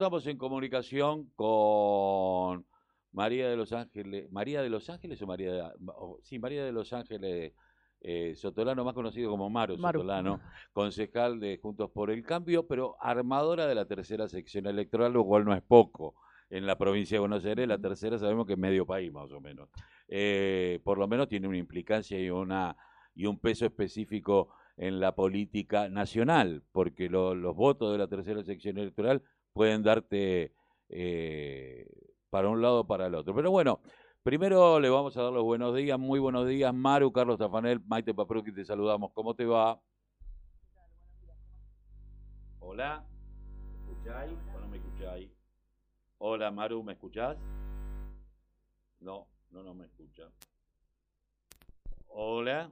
Estamos en comunicación con María de los Ángeles, María de los Ángeles o María de, o- sí, María de los Ángeles eh, Sotolano, más conocido como Maru. Sotolano, concejal de Juntos por el Cambio, pero armadora de la tercera sección electoral, lo cual no es poco. En la provincia de Buenos Aires, la tercera sabemos que es medio país más o menos. Eh, por lo menos tiene una implicancia y una y un peso específico en la política nacional, porque lo- los votos de la tercera sección electoral pueden darte eh, para un lado o para el otro. Pero bueno, primero le vamos a dar los buenos días, muy buenos días, Maru, Carlos Tafanel, Maite Papruki, te saludamos. ¿Cómo te va? Hola, ¿me escucháis o no me escucháis? Hola, Maru, ¿me escuchás? No, no, no me escucha. Hola,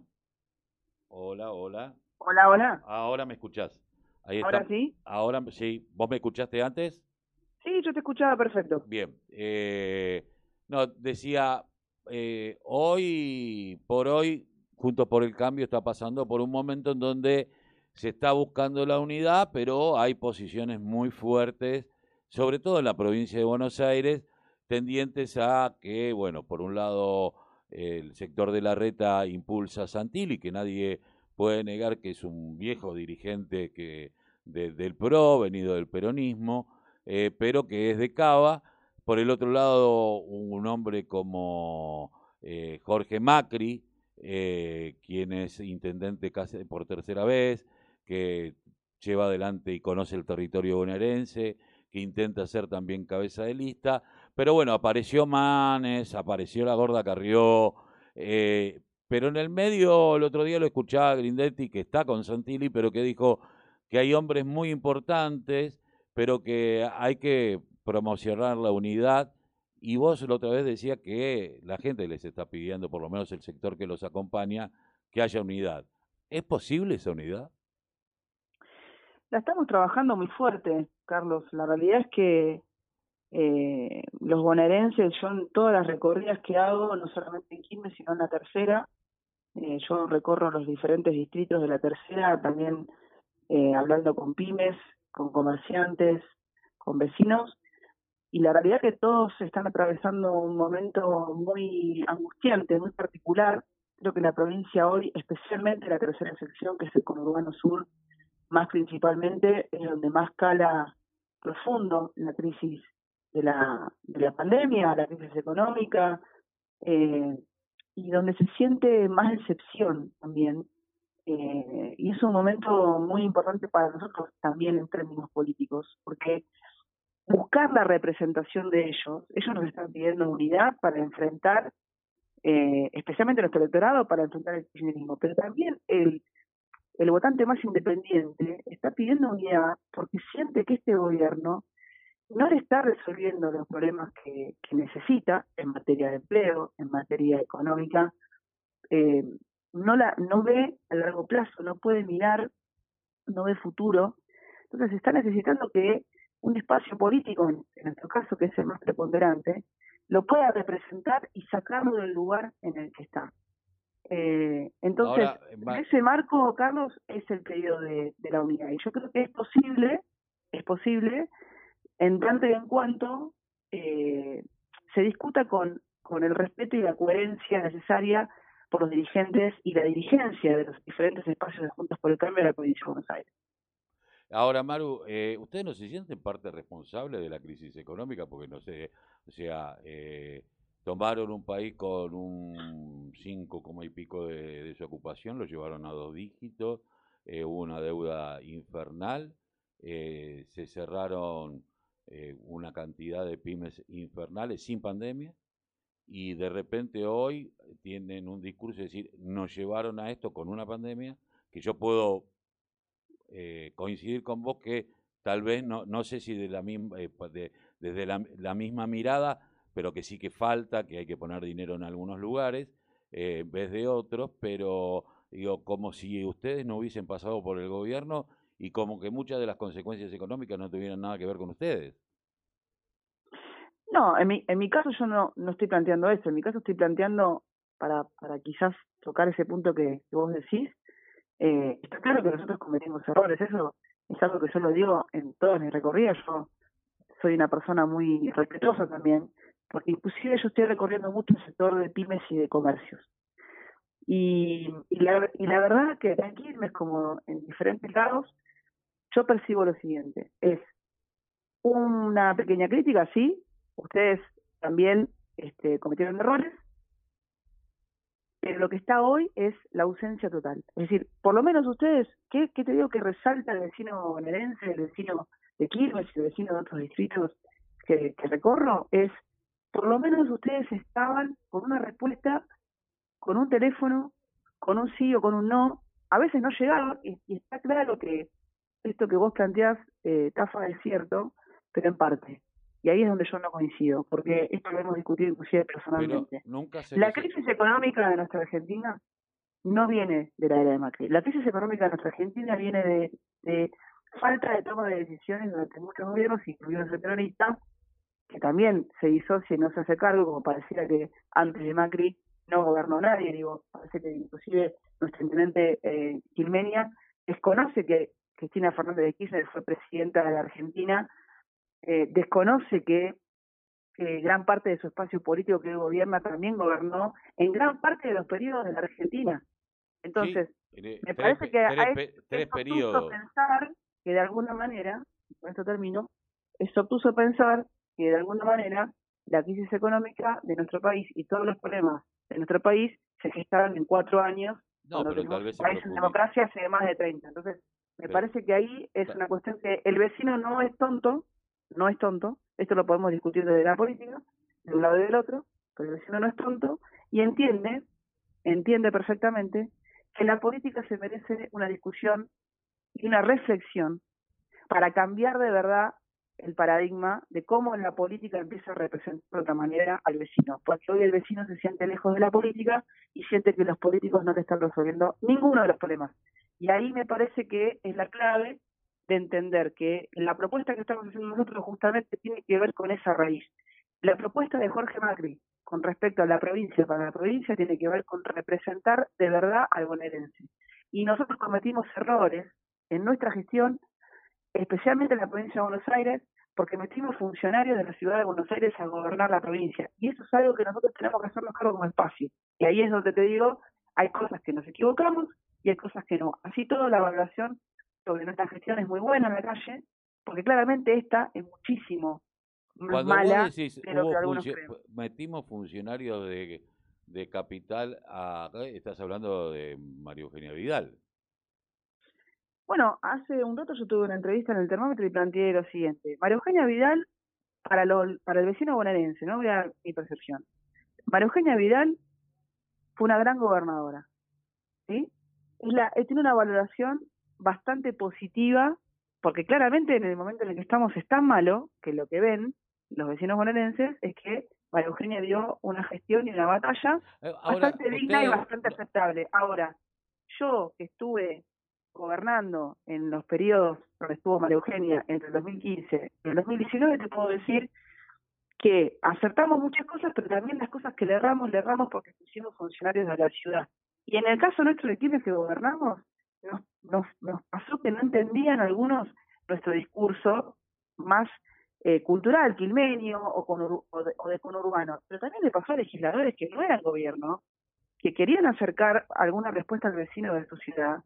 hola, hola. Hola, hola. Ahora me escuchás. Ahí ¿Ahora está. sí? Ahora sí. ¿Vos me escuchaste antes? Sí, yo te escuchaba perfecto. Bien. eh, no, decía, eh, hoy por hoy, Juntos por el Cambio está pasando por un momento en donde se está buscando la unidad, pero hay posiciones muy fuertes, sobre todo en la provincia de Buenos Aires, tendientes a que, bueno, por un lado el sector de la reta impulsa a Santilli, que nadie puede negar que es un viejo dirigente que de- del PRO, venido del peronismo, eh, pero que es de Cava. Por el otro lado, un hombre como eh, Jorge Macri, eh, quien es intendente casi por tercera vez, que lleva adelante y conoce el territorio bonaerense, que intenta ser también cabeza de lista. Pero bueno, apareció Manes, apareció la Gorda Carrió, pero en el medio, el otro día lo escuchaba Grindetti, que está con Santilli, pero que dijo que hay hombres muy importantes, pero que hay que promocionar la unidad. Y vos la otra vez decía que la gente les está pidiendo, por lo menos el sector que los acompaña, que haya unidad. ¿Es posible esa unidad? La estamos trabajando muy fuerte, Carlos. La realidad es que eh, los bonaerenses, yo en todas las recorridas que hago, no solamente en Quilmes, sino en la tercera, eh, yo recorro los diferentes distritos de la tercera, también eh, hablando con pymes, con comerciantes, con vecinos, y la realidad es que todos están atravesando un momento muy angustiante, muy particular. Creo que la provincia hoy, especialmente la tercera sección, que es el conurbano sur, más principalmente, es donde más cala profundo la crisis de la, de la pandemia, la crisis económica, eh, y donde se siente más decepción también. Eh, y es un momento muy importante para nosotros también en términos políticos, porque buscar la representación de ellos, ellos nos están pidiendo unidad para enfrentar, eh, especialmente nuestro electorado, para enfrentar el kirchnerismo, pero también el, el votante más independiente está pidiendo unidad porque siente que este gobierno no le está resolviendo los problemas que, que necesita en materia de empleo, en materia económica, eh, no la no ve a largo plazo, no puede mirar, no ve futuro. Entonces está necesitando que un espacio político, en, nuestro caso que es el más preponderante, lo pueda representar y sacarlo del lugar en el que está. Eh, entonces, Ahora, eh, en ese marco, Carlos, es el pedido de, de la unidad. Y yo creo que es posible, es posible, en tanto y en cuanto eh, se discuta con, con el respeto y la coherencia necesaria por los dirigentes y la dirigencia de los diferentes espacios de Juntos por el Cambio de la provincia de Buenos Aires. Ahora, Maru, eh, ¿ustedes no se sienten parte responsable de la crisis económica? Porque no sé, o sea, eh, tomaron un país con un 5, como y pico de desocupación, lo llevaron a dos dígitos, eh, hubo una deuda infernal, eh, se cerraron eh, una cantidad de pymes infernales sin pandemia y de repente hoy tienen un discurso de decir, nos llevaron a esto con una pandemia, que yo puedo eh, coincidir con vos que tal vez, no, no sé si de la misma, eh, de- desde la, la misma mirada, pero que sí que falta, que hay que poner dinero en algunos lugares eh, en vez de otros, pero digo, como si ustedes no hubiesen pasado por el gobierno y como que muchas de las consecuencias económicas no tuvieran nada que ver con ustedes. No, en mi, en mi caso yo no, no estoy planteando eso, en mi caso estoy planteando, para, para quizás tocar ese punto que, vos decís, eh, está claro que nosotros cometimos errores, eso es algo que yo lo digo en todas mis recorridas, yo soy una persona muy respetuosa también, porque inclusive yo estoy recorriendo mucho el sector de pymes y de comercios. Y, la, y la verdad que aquí es como en diferentes lados, yo percibo lo siguiente, es una pequeña crítica, sí, ustedes también este, cometieron errores, pero lo que está hoy es la ausencia total. Es decir, por lo menos ustedes, ¿qué, te digo que resalta el vecino bonaerense, el vecino de Quilmes el vecino de otros distritos que, que recorro? Es, por lo menos ustedes estaban con una respuesta, con un teléfono, con un sí o con un no. A veces no llegaron y, está claro que esto que vos planteás, eh, Tafa, es cierto, pero en parte. Y ahí es donde yo no coincido, porque esto lo hemos discutido inclusive personalmente. la crisis económica de nuestra Argentina no viene de la era de Macri. La crisis económica de nuestra Argentina viene de, falta de toma de decisiones durante muchos gobiernos, incluidos el peronista, que también se disocia y no se hace cargo, como pareciera que antes de Macri no gobernó nadie. Digo, parece que inclusive nuestro intendente eh, Quilmenia desconoce que Cristina Fernández de Kirchner fue presidenta de la Argentina eh, desconoce que gran parte de su espacio político que gobierna también gobernó en gran parte de los periodos de la Argentina. Entonces, me parece que hay tres periodos. pensar que de alguna manera, con esto termino, es obtuso pensar que de alguna manera la crisis económica de nuestro país y todos los problemas de nuestro país se gestaron en cuatro años. No, pero tal vez país en democracia hace más de 30. Entonces, me parece que ahí es una cuestión que el vecino no es tonto, no es tonto, esto lo podemos discutir desde la política, de un lado y del otro, pero el vecino no es tonto y entiende, entiende perfectamente que la política se merece una discusión y una reflexión para cambiar de verdad el paradigma de cómo la política empieza a representar de otra manera al vecino, porque hoy el vecino se siente lejos de la política y siente que los políticos no le están resolviendo ninguno de los problemas. Y ahí me parece que es la clave de entender que la propuesta que estamos haciendo nosotros justamente tiene que ver con esa raíz. La propuesta de Jorge Macri con respecto a la provincia para la provincia tiene que ver con representar de verdad al bonaerense. Y nosotros cometimos errores en nuestra gestión, especialmente en la provincia de Buenos Aires, porque metimos funcionarios de la ciudad de Buenos Aires a gobernar la provincia. Y eso es algo que nosotros tenemos que hacernos cargo como espacio. Y ahí es donde te digo, hay cosas que nos equivocamos y hay cosas que no. Así todo la evaluación sobre nuestra gestión es muy buena en la calle, porque claramente esta es muchísimo más mala metimos funcionarios de, de capital a estás hablando de María Eugenia Vidal. Bueno, hace un rato yo tuve una entrevista en el termómetro y planteé lo siguiente. María Eugenia Vidal, para, lo, para el vecino bonaerense, ¿no? Voy a mi percepción. María Eugenia Vidal fue una gran gobernadora. ¿sí? Es la, tiene una valoración bastante positiva, porque claramente en el momento en el que estamos es tan malo que lo que ven los vecinos bonaerenses es que María Eugenia dio una gestión y una batalla eh, bastante digna y bastante aceptable. Ahora, yo que estuve gobernando en los periodos donde estuvo María Eugenia entre el 2015 y el 2019, te puedo decir que acertamos muchas cosas, pero también las cosas que le erramos, le erramos porque pusimos funcionarios de la ciudad. Y en el caso nuestro de quienes que gobernamos, nos, nos, pasó que no entendían algunos nuestro discurso más eh, cultural, quilmenio o, con, o, de, o de conurbano, pero también le pasó a legisladores que no eran gobierno, que querían acercar alguna respuesta al vecino de su ciudad,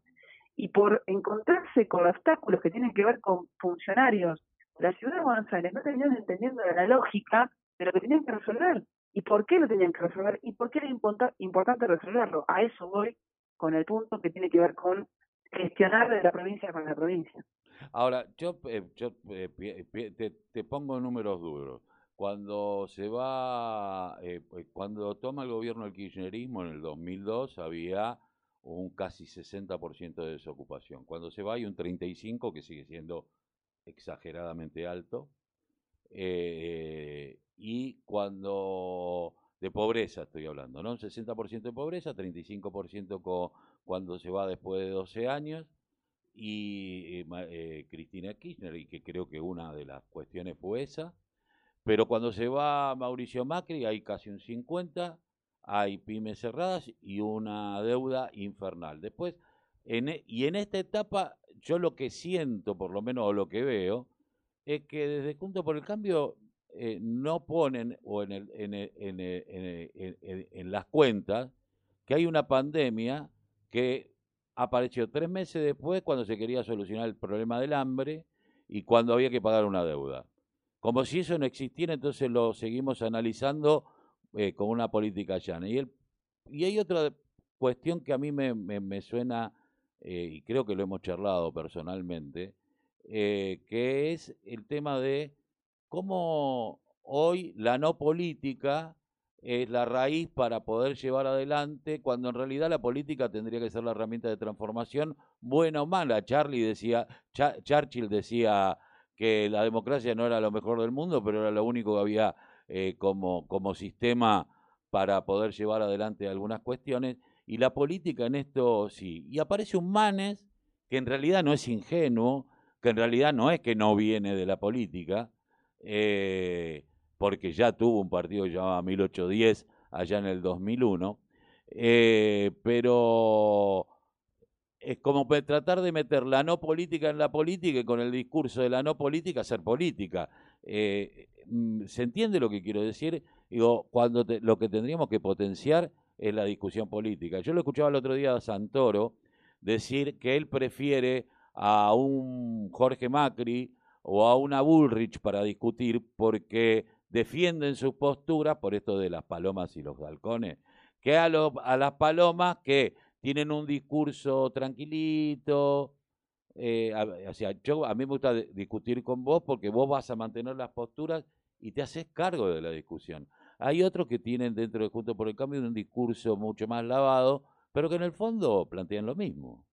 y por encontrarse con obstáculos que tienen que ver con funcionarios de la ciudad de Buenos Aires, no tenían entendiendo la lógica de lo que tenían que resolver, y por qué lo tenían que resolver, y por qué era importante resolverlo. A eso voy con el punto que tiene que ver con gestionar de la provincia con la provincia. Ahora, yo, eh, eh, te, te, pongo números duros. Cuando se va, eh, pues, cuando toma el gobierno el kirchnerismo en el 2002 había un casi 60% de desocupación. Cuando se va hay un 35% que sigue siendo exageradamente alto. y cuando de pobreza estoy hablando, ¿no? Un 60% de pobreza, 35% con cuando se va después de 12 años, y eh, eh, Cristina Kirchner, y que creo que una de las cuestiones fue esa, pero cuando se va Mauricio Macri hay casi un 50, hay pymes cerradas y una deuda infernal. Después, en, e, y en esta etapa, yo lo que siento, por lo menos o lo que veo, es que desde Junto por el Cambio eh, no ponen o en, el, en, el, en, el, en, las cuentas que hay una pandemia que apareció tres meses después cuando se quería solucionar el problema del hambre y cuando había que pagar una deuda. Como si eso no existiera, entonces lo seguimos analizando eh, con una política llana. Y, el, y hay otra cuestión que a mí me, me, suena, eh, y creo que lo hemos charlado personalmente, eh, que es el tema de cómo hoy la no política es la raíz para poder llevar adelante, cuando en realidad la política tendría que ser la herramienta de transformación, buena o mala. Charlie decía, Churchill decía que la democracia no era lo mejor del mundo, pero era lo único que había eh, como, como sistema para poder llevar adelante algunas cuestiones. Y la política en esto sí. Y aparece un Manes que en realidad no es ingenuo, que en realidad no es que no viene de la política, eh, porque ya tuvo un partido llamado 1810 allá en el 2001, eh, pero es como tratar de meter la no política en la política y con el discurso de la no política hacer política. Eh, mm, ¿Se entiende lo que quiero decir? Digo, cuando lo que tendríamos que potenciar es la discusión política. Yo lo escuchaba el otro día a Santoro decir que él prefiere a un Jorge Macri o a una Bullrich para discutir porque defienden sus posturas por esto de las palomas y los balcones, que a, a las palomas que tienen un discurso tranquilito. Eh, o sea, yo, a mí me gusta discutir con vos porque vos vas a mantener las posturas y te haces cargo de la discusión. Hay otros que tienen dentro de Junto por el Cambio un discurso mucho más lavado, pero que en el fondo plantean lo mismo.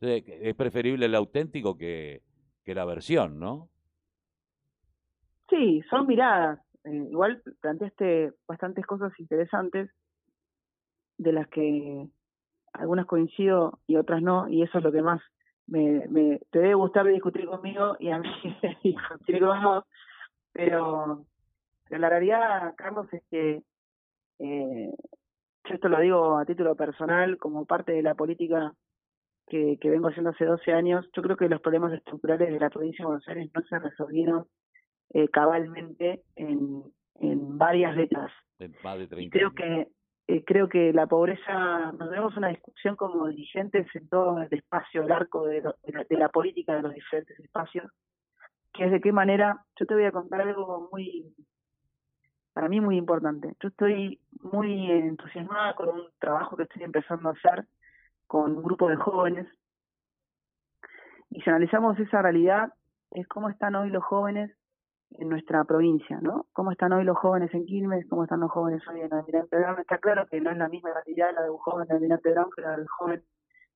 Entonces, es preferible el auténtico que, que la versión, ¿no? Sí, son miradas. Eh, igual planteaste bastantes cosas interesantes de las que algunas coincido y otras no, y eso es lo que más me, te debe gustar discutir conmigo y a mí discutir con vos, pero, pero la realidad, Carlos, es que eh, yo esto lo digo a título personal, como parte de la política que, que vengo haciendo hace 12 años, yo creo que los problemas estructurales de la provincia de Buenos Aires no se resolvieron eh, cabalmente en, en varias décadas. creo que eh, creo que la pobreza, nos tenemos una discusión como dirigentes en todo el espacio, el arco de, de, la, política de los diferentes espacios, que es de qué manera, yo te voy a contar algo muy, para mí muy importante. Yo estoy muy entusiasmada con un trabajo que estoy empezando a hacer con un grupo de jóvenes. Y si analizamos esa realidad, es cómo están hoy los jóvenes en nuestra provincia, ¿no? ¿Cómo están hoy los jóvenes en Quilmes? ¿Cómo están los jóvenes hoy en Almirante Brown? Está claro que no es la misma realidad la de un joven de Almirante Brown que la del joven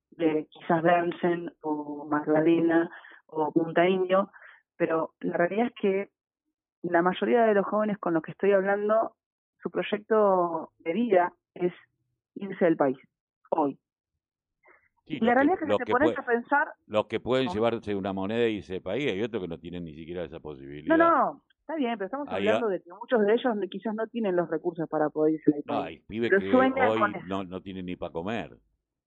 de quizás Bernsen o Magdalena o Punta Indio, pero la realidad es que la mayoría de los jóvenes con los que estoy hablando, su proyecto de vida es irse del país, hoy. Y la realidad es que, si te pones a pensar... Los que pueden llevarse una moneda y del país, hay otros que no tienen ni siquiera esa posibilidad. No, no, está bien, pero estamos hablando de que muchos de ellos quizás no tienen los recursos para poder irse país. No, hay pibes que hoy no, no tienen ni para comer.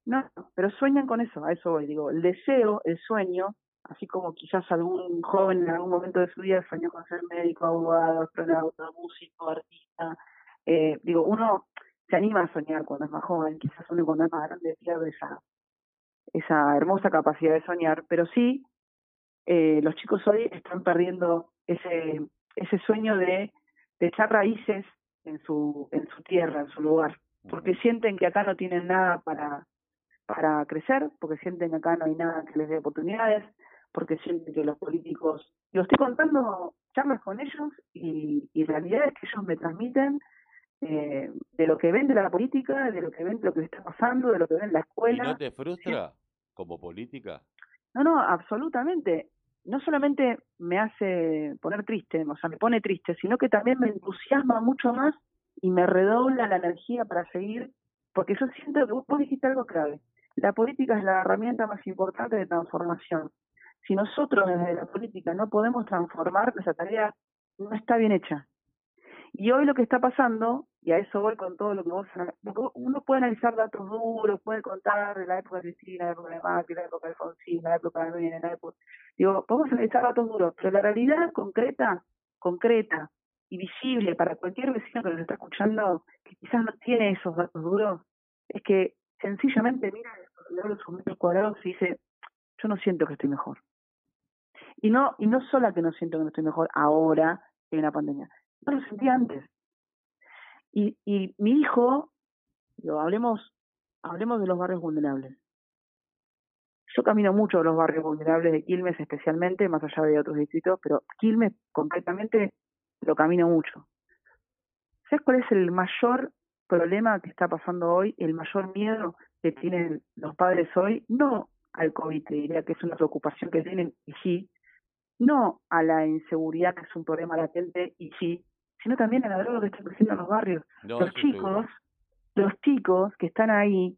No, pero sueñan con eso, a eso voy. Digo, el deseo, el sueño, así como quizás algún joven en algún momento de su vida soñó con ser médico, abogado, astronauta, músico, artista. Eh, digo, uno se anima a soñar cuando es más joven, quizás uno cuando es más grande pierde esa, esa hermosa capacidad de soñar, pero sí, eh, los chicos hoy están perdiendo ese, ese sueño de, de echar raíces en su, en su tierra, en su lugar, porque sienten que acá no tienen nada para, para crecer, porque sienten que acá no hay nada que les dé oportunidades, porque sienten que los políticos, yo estoy contando charlas con ellos y, y realidad es que ellos me transmiten eh, de lo que ven de la política, de lo que ven de lo que está pasando, de lo que ven en la escuela. ¿Y no te frustra como política? No, no, absolutamente. No solamente me hace poner triste, o sea, me pone triste, sino que también me entusiasma mucho más y me redobla la energía para seguir, porque yo siento que vos dijiste algo clave. La política es la herramienta más importante de transformación. Si nosotros desde la política no podemos transformar, esa tarea no está bien hecha. Y hoy lo que está pasando, y a eso voy con todo lo que vos... Uno puede analizar datos duros, puede contar de la época de Cristina, la época de Macri, la época de Alfonsín, la época de Menem, la época... Digo, podemos analizar datos duros, pero la realidad concreta, concreta y visible para cualquier vecino que nos está escuchando, que quizás no tiene esos datos duros, es que sencillamente mira los metros cuadrados y dice, yo no siento que estoy mejor. Y no, y no solo que no siento que no estoy mejor ahora en una pandemia, no lo sentí antes. Y, y mi hijo, hablemos, hablemos de los barrios vulnerables. Yo camino mucho los barrios vulnerables de Quilmes especialmente, más allá de otros distritos, pero Quilmes concretamente lo camino mucho. ¿Sabes cuál es el mayor problema que está pasando hoy, el mayor miedo que tienen los padres hoy? No al COVID, te diría que es una preocupación que tienen, y sí, no a la inseguridad, que es un problema latente, y sí, sino también a la droga que está creciendo en los barrios. los chicos, los chicos que están ahí,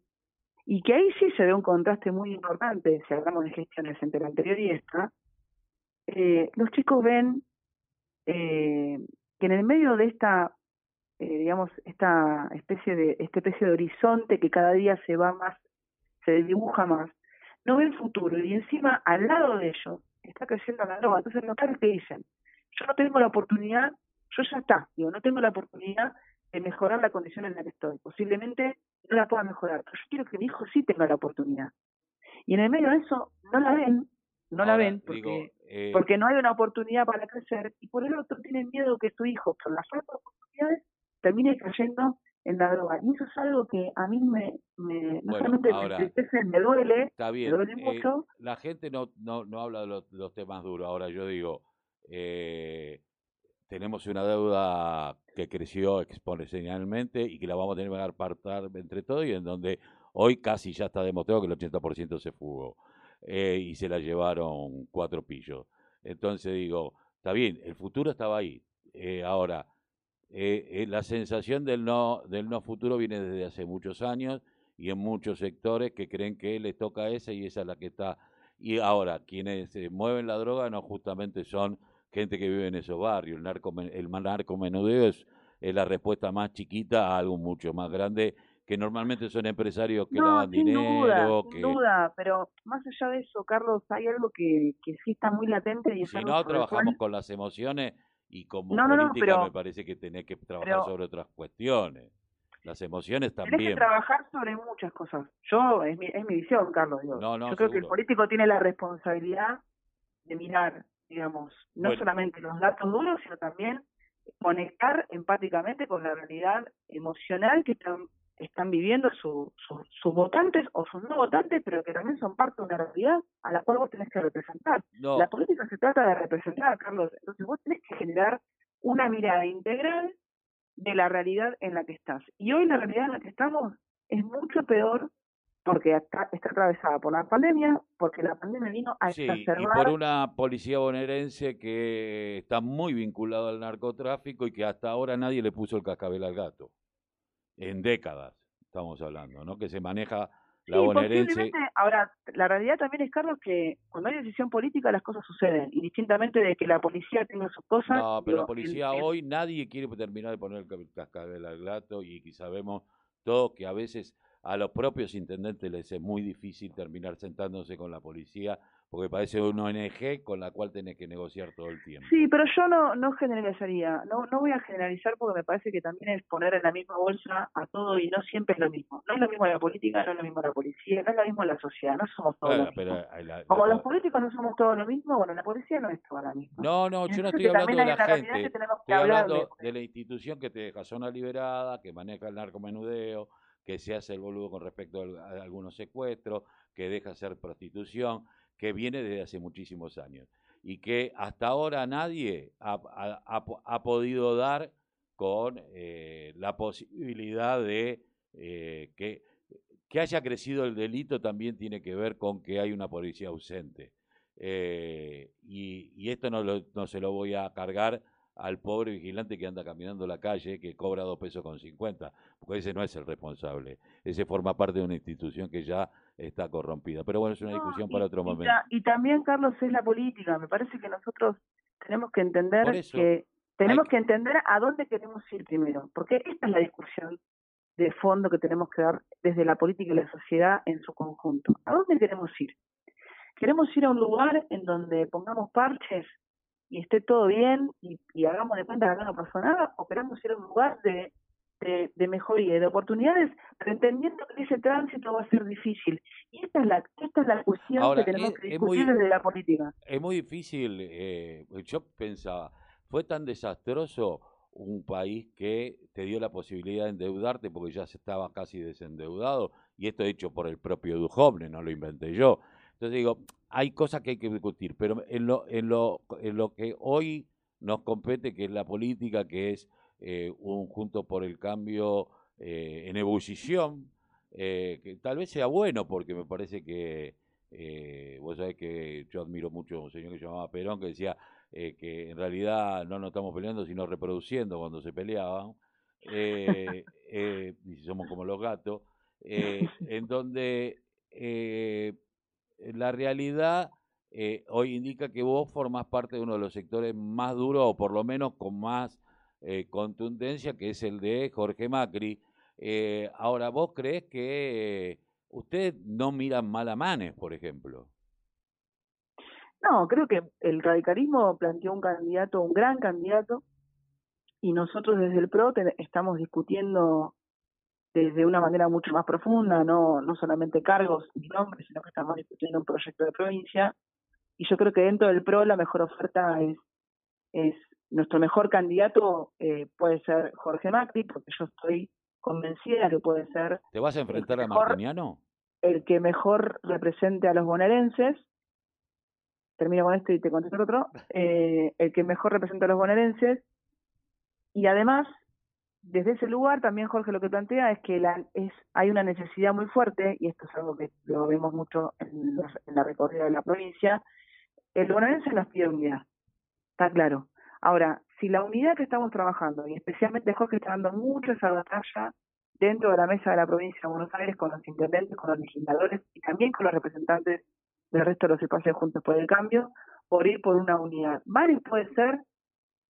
y que ahí sí se ve un contraste muy importante, si hablamos de gestiones entre la anterior y esta, eh, los chicos ven eh, que en el medio de esta, eh, digamos, esta especie de, esta especie de horizonte que cada día se va más, se dibuja más, no ven futuro y encima al lado de ellos está creciendo la droga. Entonces padres te dicen, yo no tengo la oportunidad, yo ya está, digo, no tengo la oportunidad de mejorar la condición en la que estoy. Posiblemente no la pueda mejorar, pero yo quiero que mi hijo sí tenga la oportunidad. Y en el medio de eso no la ven, no la ven porque, eh, porque no hay una oportunidad para crecer y por el otro tienen miedo que su hijo, por las otras oportunidades, termine cayendo en la droga. Y eso es algo que a mí me, me no solamente me entristece, me duele, está bien, me duele eh, mucho. la gente no, no, no habla de los, temas duros. Ahora yo digo, eh, tenemos una deuda que creció exponencialmente y que la vamos a tener que apartar entre todos y en donde hoy casi ya está demostrado que el 80% se fugó eh, y se la llevaron cuatro pillos. Entonces digo, está bien, el futuro estaba ahí. ahora, eh, eh, la sensación del no, del no futuro viene desde hace muchos años y en muchos sectores que creen que les toca esa y esa es la que está. Y ahora, quienes mueven la droga no justamente son gente que vive en esos barrios. El, narco, el narcomenudeo es, es la respuesta más chiquita a algo mucho más grande que normalmente son empresarios que no, sin dinero. Duda, Sin duda, pero más allá de eso, Carlos, hay algo que, que sí está muy latente y Si no trabajamos con las emociones, y como política me parece que tenés que trabajar sobre otras cuestiones. Las emociones también. Tenés que trabajar sobre muchas cosas. Yo, es mi, es mi visión, Carlos. Yo, yo creo que el político tiene la responsabilidad de mirar, digamos, no solamente los datos duros, sino también conectar empáticamente con la realidad emocional que están están viviendo sus votantes o sus no votantes, pero que también son parte de una realidad a la cual vos tenés que representar. La política se trata de representar, Carlos. Entonces vos tenés que generar una mirada integral de la realidad en la que estás. Y hoy la realidad en la que estamos es mucho peor porque está, está atravesada por la pandemia, porque la pandemia vino a sí, y por una policía bonaerense que está muy vinculada al narcotráfico y que hasta ahora nadie le puso el cascabel al gato en décadas, estamos hablando, ¿no? Que se maneja la sí, bonaerense. Ahora, la realidad también es, Carlos, que cuando hay decisión política las cosas suceden, indistintamente de que la policía tenga sus cosas. No, pero la policía hoy nadie quiere terminar de poner el cascabel al gato y sabemos todos que a veces a los propios intendentes les es muy difícil terminar sentándose con la policía porque parece una ONG con la cual tenés que negociar todo el tiempo. Sí, pero yo no, no generalizaría, no, no voy a generalizar porque me parece que también es poner en la misma bolsa a todo y no siempre es lo mismo. No es lo mismo la política, no es lo mismo la policía, no es lo mismo la sociedad, no somos todos lo mismo. Como los políticos no somos todos lo mismo, bueno, la policía no es toda la misma. No, no, yo no estoy hablando de la gente, estoy hablando de la institución que te deja zona liberada, que maneja el narcomenudeo, que se hace el boludo con respecto a algunos secuestros, que deja hacer prostitución que viene desde hace muchísimos años y que hasta ahora nadie ha, podido dar con eh, la posibilidad de eh, que, que haya crecido el delito también tiene que ver con que hay una policía ausente. Eh, y, esto no, no se lo voy a cargar al pobre vigilante que anda caminando la calle, que cobra dos pesos con cincuenta, porque ese no es el responsable. Ese forma parte de una institución que ya está corrompida. Pero bueno, es una discusión para otro momento. Y, también, Carlos, es la política. Me parece que nosotros tenemos que entender que Tenemos que entender a dónde queremos ir primero, porque esta es la discusión de fondo que tenemos que dar desde la política y la sociedad en su conjunto. ¿A dónde queremos ir? ¿Queremos ir a un lugar en donde pongamos parches y esté todo bien y, hagamos de cuenta que acá no pasó nada? ¿O queremos ir a un lugar de, de, mejoría y de oportunidades, pero entendiendo que ese tránsito va a ser difícil? Y esta es la, esta es la cuestión que tenemos que discutir desde la política. Es muy difícil, eh, yo pensaba, fue tan desastroso un país que te dio la posibilidad de endeudarte porque ya se estaba casi desendeudado, y esto hecho por el propio Duhovne, no lo inventé yo. Entonces digo, hay cosas que hay que discutir, pero en lo, en lo, en lo que hoy nos compete, que es la política, que es eh, un junto por el cambio eh, en ebullición, eh, que tal vez sea bueno, porque me parece que, vos sabés que yo admiro mucho a un señor que se llamaba Perón, que decía, eh, que en realidad no nos estamos peleando, sino reproduciendo cuando se peleaban, eh, eh, y somos como los gatos, en donde la realidad hoy indica que vos formás parte de uno de los sectores más duros, o por lo menos con más contundencia, que es el de Jorge Macri. ahora, ¿vos crees que ustedes no miran mal a Manes, por ejemplo? No, creo que el radicalismo planteó un candidato, un gran candidato, y nosotros desde el PRO estamos discutiendo desde una manera mucho más profunda, no, no solamente cargos y nombres, sino que estamos discutiendo un proyecto de provincia. Y yo creo que dentro del PRO la mejor oferta es, es nuestro mejor candidato eh, puede ser Jorge Macri, porque yo estoy convencida que puede ser. ¿Te vas a enfrentar a Martiniano? El que mejor represente a los bonaerenses termino con esto y te contesto otro, eh, el que mejor representa a los bonaerenses. Y además, desde ese lugar también Jorge lo que plantea es que la, es, hay una necesidad muy fuerte, y esto es algo que lo vemos mucho en, la recorrida de la provincia, el bonaerense nos pide unidad, está claro. Ahora, si la unidad que estamos trabajando, y especialmente Jorge está dando mucho esa batalla dentro de la mesa de la provincia de Buenos Aires con los intendentes, con los legisladores y también con los representantes del resto de los espacios juntos por el cambio, por ir por una unidad. Mari puede ser,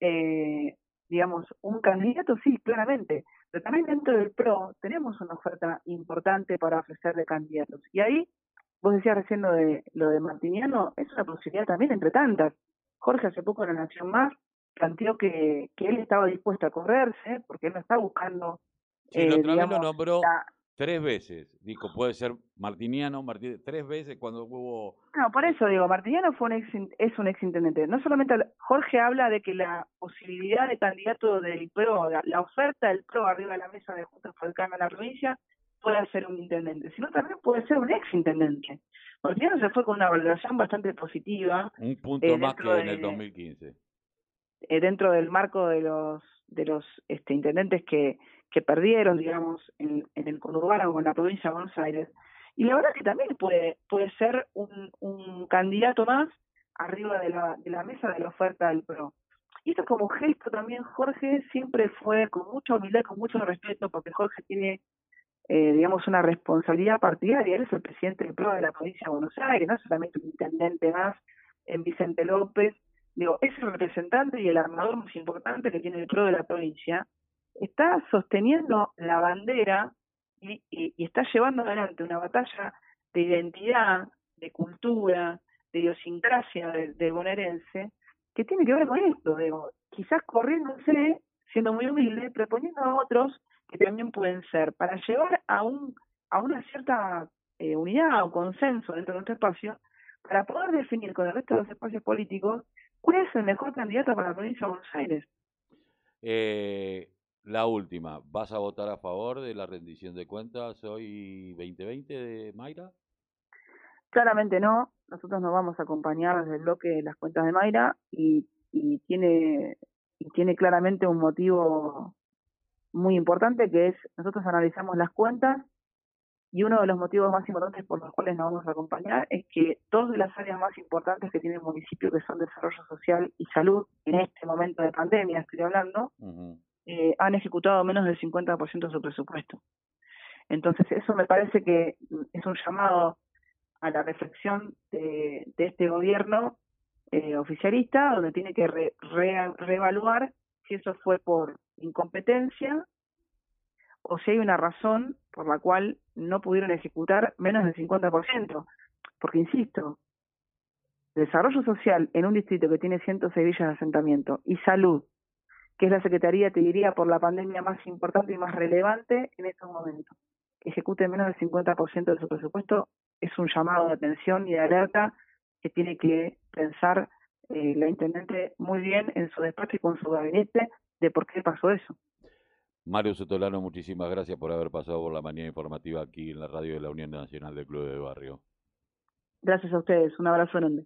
eh, digamos, un candidato, sí, claramente, pero también dentro del PRO tenemos una oferta importante para ofrecerle candidatos. Y ahí, vos decías recién lo de, lo de Martiniano, es una posibilidad también entre tantas. Jorge hace poco en la Nación Más planteó que, que él estaba dispuesto a correrse, porque él no está buscando... Sí, eh, lo nombró Tres veces, dijo, puede ser Martiniano, tres veces cuando hubo... No, por eso digo, Martiniano fue un ex, es un ex intendente. No solamente Jorge habla de que la posibilidad de candidato del PRO, la, oferta del PRO arriba de la mesa de el Cambio en la provincia, puede ser un intendente, sino también puede ser un ex intendente. Martiniano se fue con una valoración bastante positiva. Un punto eh, más que en el 2015. Eh, dentro del marco de los de los este, intendentes que que perdieron, digamos, en, el conurbano o en la provincia de Buenos Aires. Y la verdad que también puede, puede ser un, candidato más arriba de la, de la mesa de la oferta del PRO. Y esto como gesto también, Jorge siempre fue con mucha humildad, con mucho respeto, porque Jorge tiene, eh, digamos, una responsabilidad partidaria. Él es el presidente del PRO de la provincia de Buenos Aires, no solamente un intendente más en Vicente López. Digo, es el representante y el armador más importante que tiene el PRO de la provincia está sosteniendo la bandera y, está llevando adelante una batalla de identidad, de cultura, de idiosincrasia del bonaerense, que tiene que ver con esto, digo, quizás corriéndose, siendo muy humilde, proponiendo a otros que también pueden ser, para llevar a un a una cierta eh, unidad o consenso dentro de nuestro espacio, para poder definir con el resto de los espacios políticos cuál es el mejor candidato para la provincia de Buenos Aires. Eh, la última, ¿vas a votar a favor de la rendición de cuentas hoy 2020 de Mayra? Claramente no, nosotros nos vamos a acompañar desde el bloque de las cuentas de Mayra y, y tiene y tiene claramente un motivo muy importante que es nosotros analizamos las cuentas y uno de los motivos más importantes por los cuales nos vamos a acompañar es que dos de las áreas más importantes que tiene el municipio, que son desarrollo social y salud, en este momento de pandemia estoy hablando, eh, han ejecutado menos del 50% de su presupuesto. Entonces, eso me parece que es un llamado a la reflexión de, este gobierno eh, oficialista, donde tiene que reevaluar si eso fue por incompetencia o si hay una razón por la cual no pudieron ejecutar menos del 50%. Porque, insisto, desarrollo social en un distrito que tiene 106 villas de asentamiento y salud, que es la Secretaría, te diría, por la pandemia más importante y más relevante en estos momentos, que ejecute menos del 50% de su presupuesto, es un llamado de atención y de alerta que tiene que pensar eh, la intendente muy bien en su despacho y con su gabinete de por qué pasó eso. Mario Sotolano, muchísimas gracias por haber pasado por la mañana informativa aquí en la radio de la Unión Nacional del Club de Barrio. Gracias a ustedes, un abrazo grande.